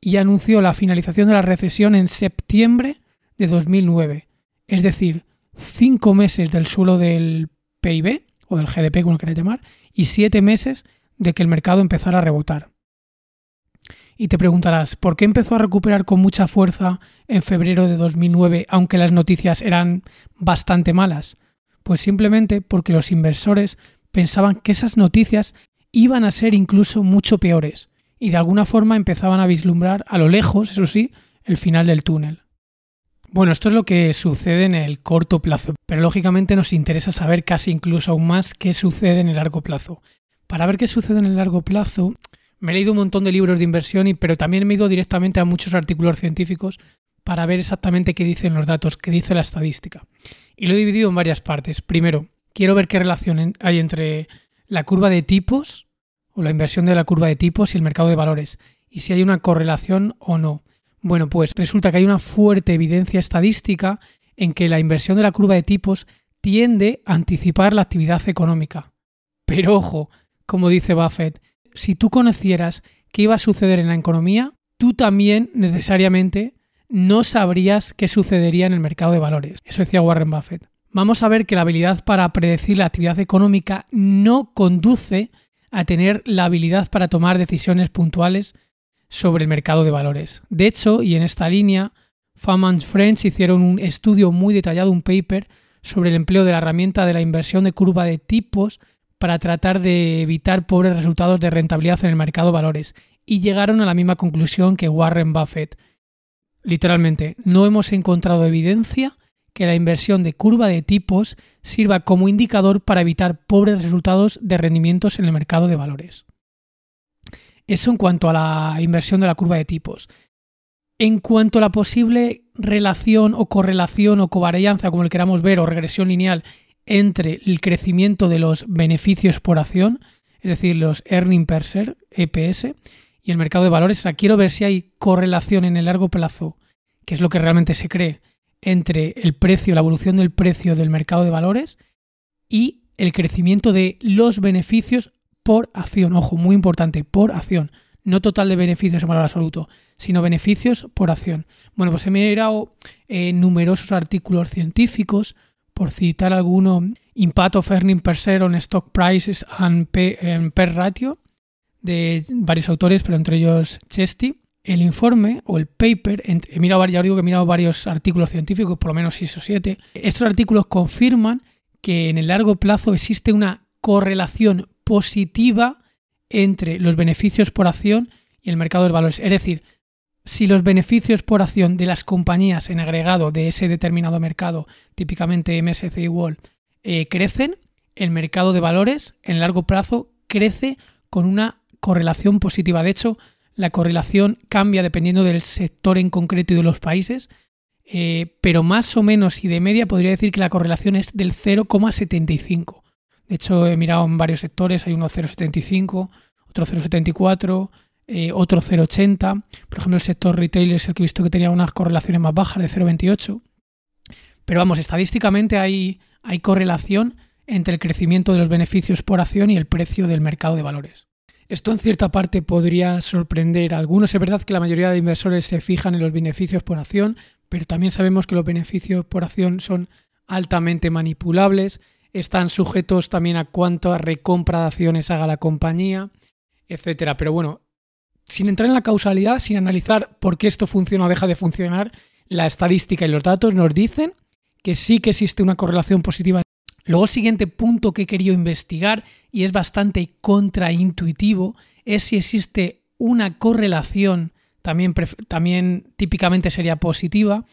y anunció la finalización de la recesión en septiembre de 2009, es decir, cinco meses del suelo del PIB, o del GDP, como lo queráis llamar, y siete meses de que el mercado empezara a rebotar. Y te preguntarás, ¿por qué empezó a recuperar con mucha fuerza en febrero de 2009, aunque las noticias eran bastante malas? Pues simplemente porque los inversores pensaban que esas noticias iban a ser incluso mucho peores, y de alguna forma empezaban a vislumbrar a lo lejos, eso sí, el final del túnel. Bueno, esto es lo que sucede en el corto plazo, pero lógicamente nos interesa saber casi incluso aún más qué sucede en el largo plazo. Para ver qué sucede en el largo plazo, me he leído un montón de libros de inversión, y, pero también me he ido directamente a muchos artículos científicos para ver exactamente qué dicen los datos, qué dice la estadística. Y lo he dividido en varias partes. Primero, quiero ver qué relación hay entre la curva de tipos o la inversión de la curva de tipos y el mercado de valores, y si hay una correlación o no. Bueno, pues resulta que hay una fuerte evidencia estadística en que la inversión de la curva de tipos tiende a anticipar la actividad económica. Pero ojo, como dice Buffett, si tú conocieras qué iba a suceder en la economía, tú también necesariamente no sabrías qué sucedería en el mercado de valores. Eso decía Warren Buffett. Vamos a ver que la habilidad para predecir la actividad económica no conduce a tener la habilidad para tomar decisiones puntuales sobre el mercado de valores. De hecho, y en esta línea, Fam Friends hicieron un estudio muy detallado, un paper, sobre el empleo de la herramienta de la inversión de curva de tipos para tratar de evitar pobres resultados de rentabilidad en el mercado de valores y llegaron a la misma conclusión que Warren Buffett. Literalmente, no hemos encontrado evidencia que la inversión de curva de tipos sirva como indicador para evitar pobres resultados de rendimientos en el mercado de valores. Eso en cuanto a la inversión de la curva de tipos. En cuanto a la posible relación o correlación o covarianza, como le queramos ver, o regresión lineal entre el crecimiento de los beneficios por acción, es decir, los earning per share, EPS, y el mercado de valores. O sea, quiero ver si hay correlación en el largo plazo, que es lo que realmente se cree, entre el precio, la evolución del precio del mercado de valores y el crecimiento de los beneficios por acción. Ojo, muy importante, por acción. No total de beneficios en valor absoluto, sino beneficios por acción. Bueno, pues he mirado eh, numerosos artículos científicos, por citar alguno, Impact of Earning per Share on Stock Prices and Per Ratio, de varios autores, pero entre ellos Chesty. El informe o el paper, he ya digo que he mirado varios artículos científicos, por lo menos 6 o 7. Estos artículos confirman que en el largo plazo existe una correlación positiva entre los beneficios por acción y el mercado de valores. Es decir, si los beneficios por acción de las compañías en agregado de ese determinado mercado, típicamente MSCI World, eh, crecen, el mercado de valores en largo plazo crece con una correlación positiva. De hecho, la correlación cambia dependiendo del sector en concreto y de los países, eh, pero más o menos y de media podría decir que la correlación es del 0,75. De hecho, he mirado en varios sectores, hay uno 0,75, otro 0,74, eh, otro 0,80. Por ejemplo, el sector retail es el que he visto que tenía unas correlaciones más bajas de 0,28. Pero vamos, estadísticamente hay, hay correlación entre el crecimiento de los beneficios por acción y el precio del mercado de valores. Esto en cierta parte podría sorprender a algunos. Es verdad que la mayoría de inversores se fijan en los beneficios por acción, pero también sabemos que los beneficios por acción son altamente manipulables, están sujetos también a cuánta recompra de acciones haga la compañía, etcétera. Pero bueno, sin entrar en la causalidad, sin analizar por qué esto funciona o deja de funcionar, la estadística y los datos nos dicen que sí que existe una correlación positiva Luego el siguiente punto que he querido investigar, y es bastante contraintuitivo, es si existe una correlación, también, también típicamente sería positiva,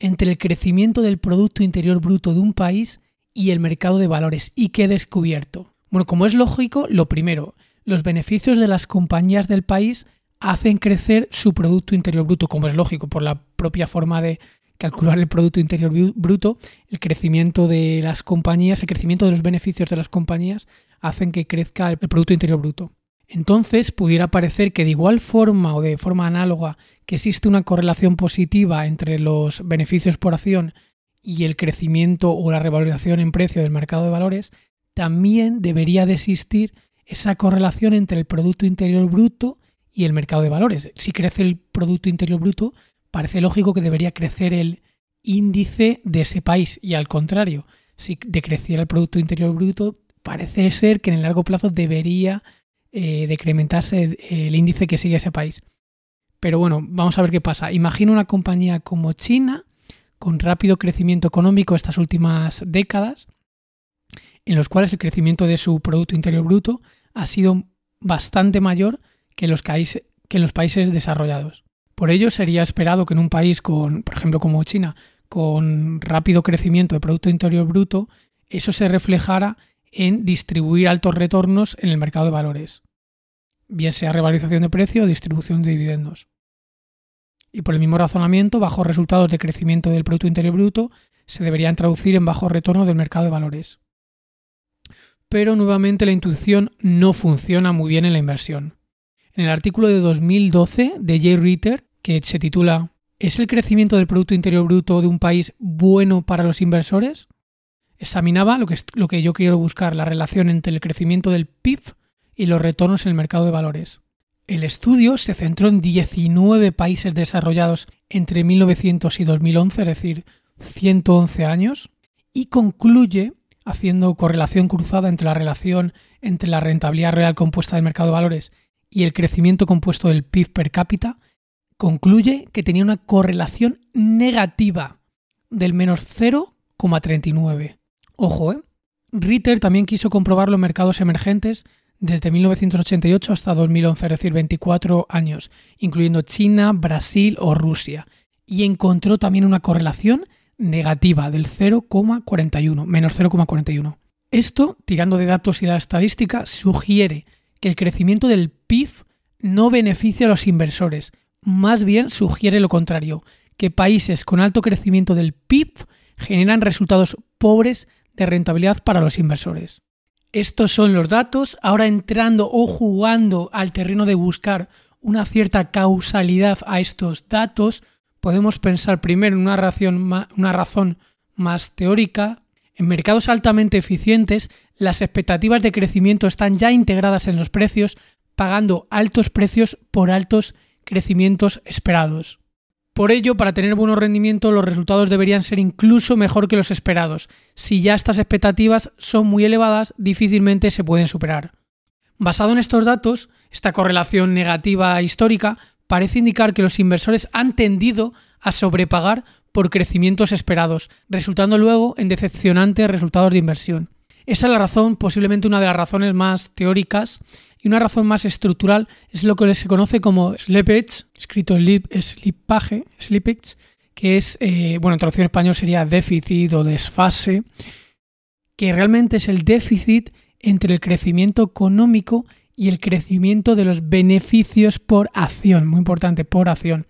entre el crecimiento del Producto Interior Bruto de un país y el mercado de valores. ¿Y qué he descubierto? Bueno, como es lógico, lo primero, los beneficios de las compañías del país hacen crecer su Producto Interior Bruto, como es lógico, por la propia forma de calcular el Producto Interior Bruto, el crecimiento de las compañías, el crecimiento de los beneficios de las compañías hacen que crezca el Producto Interior Bruto. Entonces pudiera parecer que de igual forma o de forma análoga que existe una correlación positiva entre los beneficios por acción y el crecimiento o la revalorización en precio del mercado de valores, también debería de existir esa correlación entre el Producto Interior Bruto y el mercado de valores. Si crece el Producto Interior Bruto, parece lógico que debería crecer el índice de ese país y al contrario, si decreciera el Producto Interior Bruto, parece ser que en el largo plazo debería eh, decrementarse el índice que sigue ese país. Pero bueno, vamos a ver qué pasa. Imagina una compañía como China, con rápido crecimiento económico estas últimas décadas, en los cuales el crecimiento de su Producto Interior Bruto ha sido bastante mayor que los, en los países desarrollados. Por ello, sería esperado que en un país con, por ejemplo, como China, con rápido crecimiento de Producto Interior Bruto, eso se reflejara en distribuir altos retornos en el mercado de valores, bien sea revalorización de precio o distribución de dividendos. Y por el mismo razonamiento, bajos resultados de crecimiento del Producto Interior Bruto se deberían traducir en bajo retorno del mercado de valores. Pero nuevamente la intuición no funciona muy bien en la inversión. En el artículo de 2012 de Jay Ritter, que se titula ¿Es el crecimiento del Producto Interior Bruto de un país bueno para los inversores? Examinaba lo que, lo que yo quiero buscar, la relación entre el crecimiento del PIB y los retornos en el mercado de valores. El estudio se centró en 19 países desarrollados entre 1900 y 2011, es decir, 111 años, y concluye, haciendo correlación cruzada entre la relación entre la rentabilidad real compuesta del mercado de valores y el crecimiento compuesto del PIB per cápita, concluye que tenía una correlación negativa del menos 0,39. Ojo, ¿eh? Ritter también quiso comprobar los mercados emergentes desde 1988 hasta 2011, es decir, 24 años, incluyendo China, Brasil o Rusia, y encontró también una correlación negativa del 0,41, menos 0,41. Esto, tirando de datos y de la estadística, sugiere que el crecimiento del PIB no beneficia a los inversores, más bien sugiere lo contrario, que países con alto crecimiento del PIB generan resultados pobres de rentabilidad para los inversores. Estos son los datos, ahora entrando o jugando al terreno de buscar una cierta causalidad a estos datos, podemos pensar primero en una razón, más teórica. En mercados altamente eficientes, las expectativas de crecimiento están ya integradas en los precios, pagando altos precios por altos crecimientos esperados. Por ello, para tener buenos rendimientos, los resultados deberían ser incluso mejor que los esperados. Si ya estas expectativas son muy elevadas, difícilmente se pueden superar. Basado en estos datos, esta correlación negativa histórica parece indicar que los inversores han tendido a sobrepagar por crecimientos esperados, resultando luego en decepcionantes resultados de inversión. Esa es la razón, posiblemente una de las razones más teóricas, y una razón más estructural es lo que se conoce como slippage, escrito slippage, slippage que es, eh, bueno, en traducción español sería déficit o desfase, que realmente es el déficit entre el crecimiento económico y el crecimiento de los beneficios por acción, muy importante, por acción.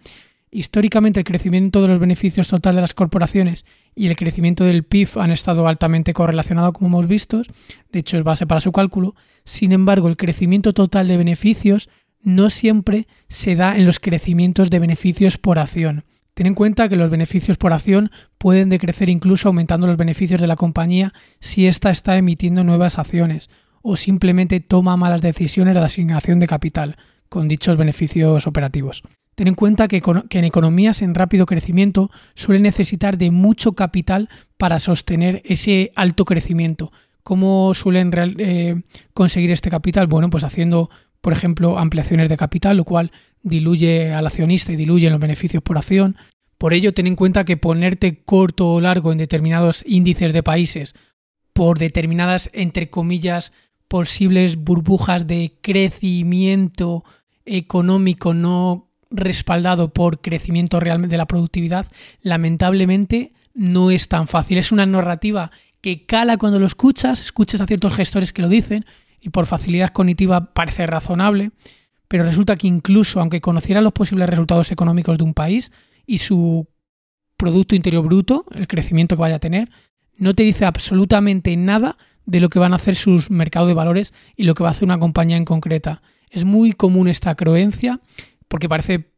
Históricamente el crecimiento de los beneficios total de las corporaciones y el crecimiento del PIB han estado altamente correlacionados, como hemos visto, de hecho es base para su cálculo. Sin embargo, el crecimiento total de beneficios no siempre se da en los crecimientos de beneficios por acción. Ten en cuenta que los beneficios por acción pueden decrecer incluso aumentando los beneficios de la compañía si ésta está emitiendo nuevas acciones o simplemente toma malas decisiones de asignación de capital con dichos beneficios operativos. Ten en cuenta que, en economías en rápido crecimiento suelen necesitar de mucho capital para sostener ese alto crecimiento. ¿Cómo suelen eh, conseguir este capital? Bueno, pues haciendo, por ejemplo, ampliaciones de capital, lo cual diluye al accionista y diluye los beneficios por acción. Por ello, ten en cuenta que ponerte corto o largo en determinados índices de países por determinadas, entre comillas, posibles burbujas de crecimiento económico no respaldado por crecimiento real de la productividad, lamentablemente no es tan fácil. Es una narrativa que cala cuando lo escuchas, escuchas a ciertos gestores que lo dicen y por facilidad cognitiva parece razonable, pero resulta que incluso aunque conociera los posibles resultados económicos de un país y su Producto Interior Bruto, el crecimiento que vaya a tener, no te dice absolutamente nada de lo que van a hacer sus mercados de valores y lo que va a hacer una compañía en concreta. Es muy común esta creencia porque parece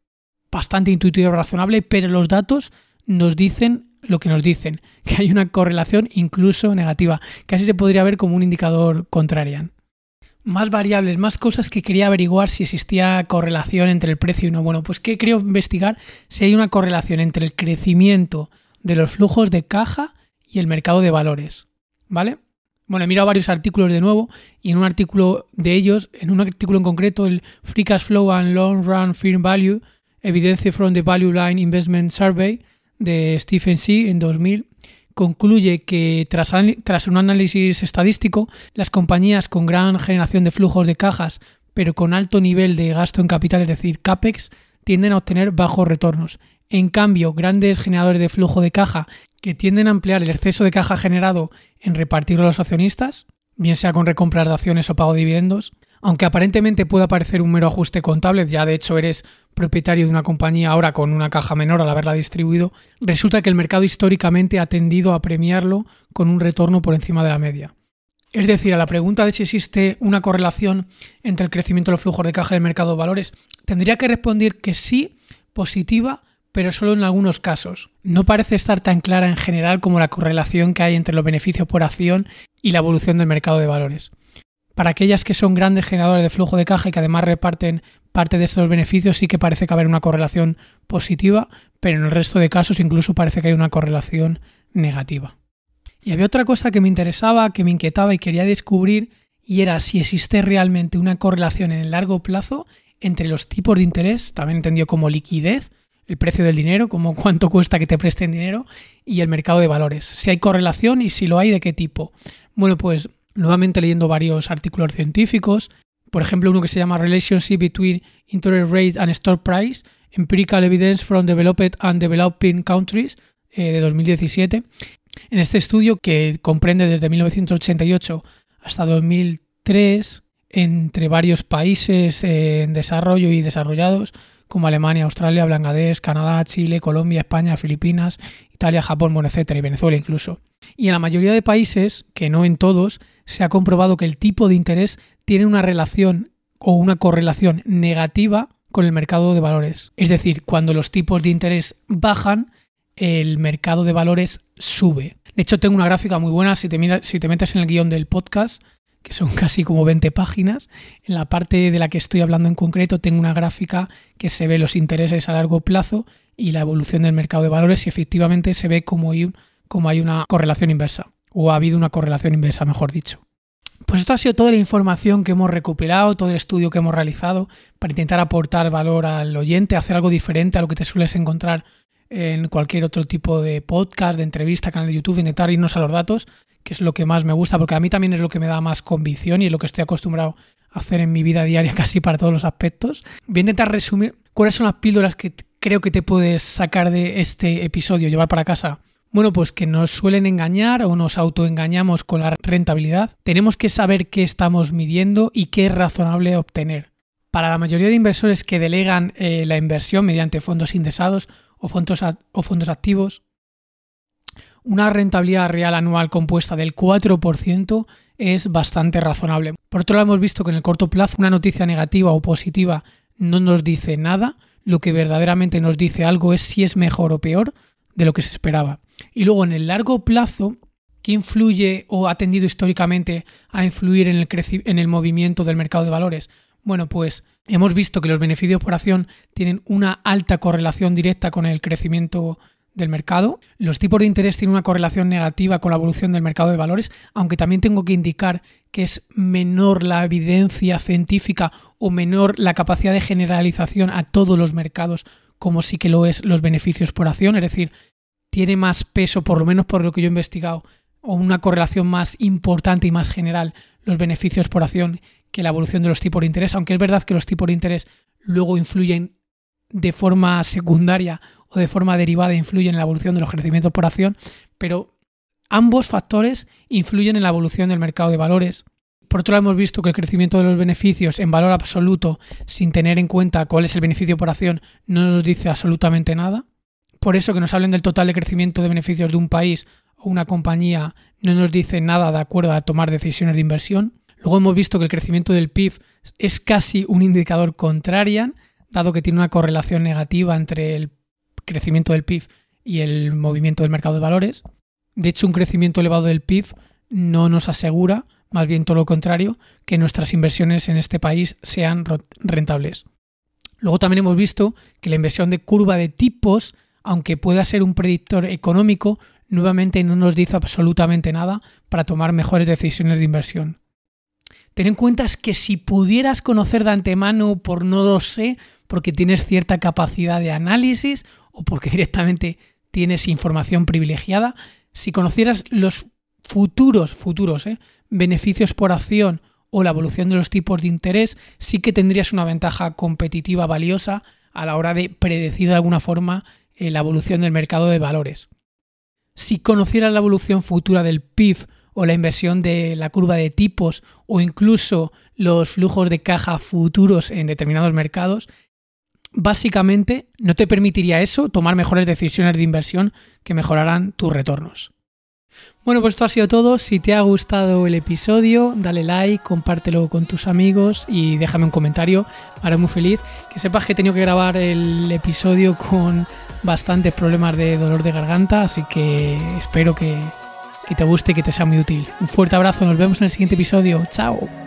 bastante intuitivo y razonable, pero los datos nos dicen lo que nos dicen, que hay una correlación incluso negativa. Casi se podría ver como un indicador contrarian. Más variables, más cosas que quería averiguar si existía correlación entre el precio y no. Bueno, pues que creo investigar si hay una correlación entre el crecimiento de los flujos de caja y el mercado de valores. ¿Vale? Bueno, he mirado varios artículos de nuevo y en un artículo de ellos, en un artículo en concreto, el Free Cash Flow and Long Run Firm Value, Evidence from the Value Line Investment Survey de Stephen C. en 2000, concluye que tras, tras un análisis estadístico, las compañías con gran generación de flujos de cajas, pero con alto nivel de gasto en capital, es decir, CAPEX, tienden a obtener bajos retornos. En cambio, grandes generadores de flujo de caja que tienden a ampliar el exceso de caja generado en repartirlo a los accionistas, bien sea con recompras de acciones o pago de dividendos, aunque aparentemente pueda parecer un mero ajuste contable, ya de hecho eres propietario de una compañía ahora con una caja menor al haberla distribuido, resulta que el mercado históricamente ha tendido a premiarlo con un retorno por encima de la media. Es decir, a la pregunta de si existe una correlación entre el crecimiento de los flujos de caja del mercado de valores, tendría que responder que sí, positiva, pero solo en algunos casos. No parece estar tan clara en general como la correlación que hay entre los beneficios por acción y la evolución del mercado de valores. Para aquellas que son grandes generadores de flujo de caja y que además reparten parte de estos beneficios, sí que parece que haber una correlación positiva, pero en el resto de casos incluso parece que hay una correlación negativa. Y había otra cosa que me interesaba, que me inquietaba y quería descubrir, y era si existe realmente una correlación en el largo plazo entre los tipos de interés, también entendido como liquidez, el precio del dinero, como cuánto cuesta que te presten dinero, y el mercado de valores. Si hay correlación y si lo hay, de qué tipo. Bueno, pues nuevamente leyendo varios artículos científicos, por ejemplo uno que se llama Relationship Between Interest Rate and Stock Price, Empirical Evidence from Developed and Developing Countries, eh, de 2017. En este estudio, que comprende desde 1988 hasta 2003, entre varios países en desarrollo y desarrollados, como Alemania, Australia, Bangladesh, Canadá, Chile, Colombia, España, Filipinas, Italia, Japón, bueno, etcétera, y Venezuela incluso. Y en la mayoría de países, que no en todos, se ha comprobado que el tipo de interés tiene una relación o una correlación negativa con el mercado de valores. Es decir, cuando los tipos de interés bajan, el mercado de valores sube. De hecho, tengo una gráfica muy buena, si te, si te metes en el guion del podcast, que son casi como 20 páginas, en la parte de la que estoy hablando en concreto tengo una gráfica que se ve los intereses a largo plazo y la evolución del mercado de valores y efectivamente se ve como hay, como hay una correlación inversa, o ha habido una correlación inversa, mejor dicho. Pues esto ha sido toda la información que hemos recuperado, todo el estudio que hemos realizado para intentar aportar valor al oyente, hacer algo diferente a lo que te sueles encontrar en cualquier otro tipo de podcast, de entrevista, canal de YouTube, intentar irnos a los datos, que es lo que más me gusta, porque a mí también es lo que me da más convicción y es lo que estoy acostumbrado a hacer en mi vida diaria casi para todos los aspectos. Voy a intentar resumir cuáles son las píldoras que creo que te puedes sacar de este episodio, llevar para casa bueno, pues que nos suelen engañar o nos autoengañamos con la rentabilidad. Tenemos que saber qué estamos midiendo y qué es razonable obtener. Para la mayoría de inversores que delegan eh, la inversión mediante fondos indexados o fondos, o fondos activos, una rentabilidad real anual compuesta del 4% es bastante razonable. Por otro lado, hemos visto que en el corto plazo una noticia negativa o positiva no nos dice nada, lo que verdaderamente nos dice algo es si es mejor o peor de lo que se esperaba. Y luego en el largo plazo, ¿qué influye o ha tendido históricamente a influir en el, en el movimiento del mercado de valores? Bueno, pues hemos visto que los beneficios por acción tienen una alta correlación directa con el crecimiento del mercado. Los tipos de interés tienen una correlación negativa con la evolución del mercado de valores, aunque también tengo que indicar que es menor la evidencia científica o menor la capacidad de generalización a todos los mercados como sí que lo es los beneficios por acción, es decir, tiene más peso, por lo menos por lo que yo he investigado, o una correlación más importante y más general los beneficios por acción que la evolución de los tipos de interés, aunque es verdad que los tipos de interés luego influyen de forma secundaria o de forma derivada, influyen en la evolución de los crecimientos por acción, pero ambos factores influyen en la evolución del mercado de valores. Por otro lado, hemos visto que el crecimiento de los beneficios en valor absoluto, sin tener en cuenta cuál es el beneficio por acción, no nos dice absolutamente nada por eso que nos hablen del total de crecimiento de beneficios de un país o una compañía no nos dice nada de acuerdo a tomar decisiones de inversión. Luego hemos visto que el crecimiento del PIB es casi un indicador contrarian, dado que tiene una correlación negativa entre el crecimiento del PIB y el movimiento del mercado de valores. De hecho, un crecimiento elevado del PIB no nos asegura, más bien todo lo contrario, que nuestras inversiones en este país sean rentables. Luego también hemos visto que la inversión de curva de tipos aunque pueda ser un predictor económico, nuevamente no nos dice absolutamente nada para tomar mejores decisiones de inversión. Ten en cuenta que si pudieras conocer de antemano por no lo sé, porque tienes cierta capacidad de análisis o porque directamente tienes información privilegiada, si conocieras los futuros, futuros, ¿eh? beneficios por acción o la evolución de los tipos de interés, sí que tendrías una ventaja competitiva valiosa a la hora de predecir de alguna forma eh, la evolución del mercado de valores. Si conocieras la evolución futura del PIB o la inversión de la curva de tipos o incluso los flujos de caja futuros en determinados mercados, básicamente no te permitiría eso tomar mejores decisiones de inversión que mejorarán tus retornos. Bueno, pues esto ha sido todo. Si te ha gustado el episodio, dale like, compártelo con tus amigos y déjame un comentario. Me haré muy feliz. Que sepas que he tenido que grabar el episodio con bastantes problemas de dolor de garganta, así que espero que, que te guste y que te sea muy útil. Un fuerte abrazo, nos vemos en el siguiente episodio. Chao.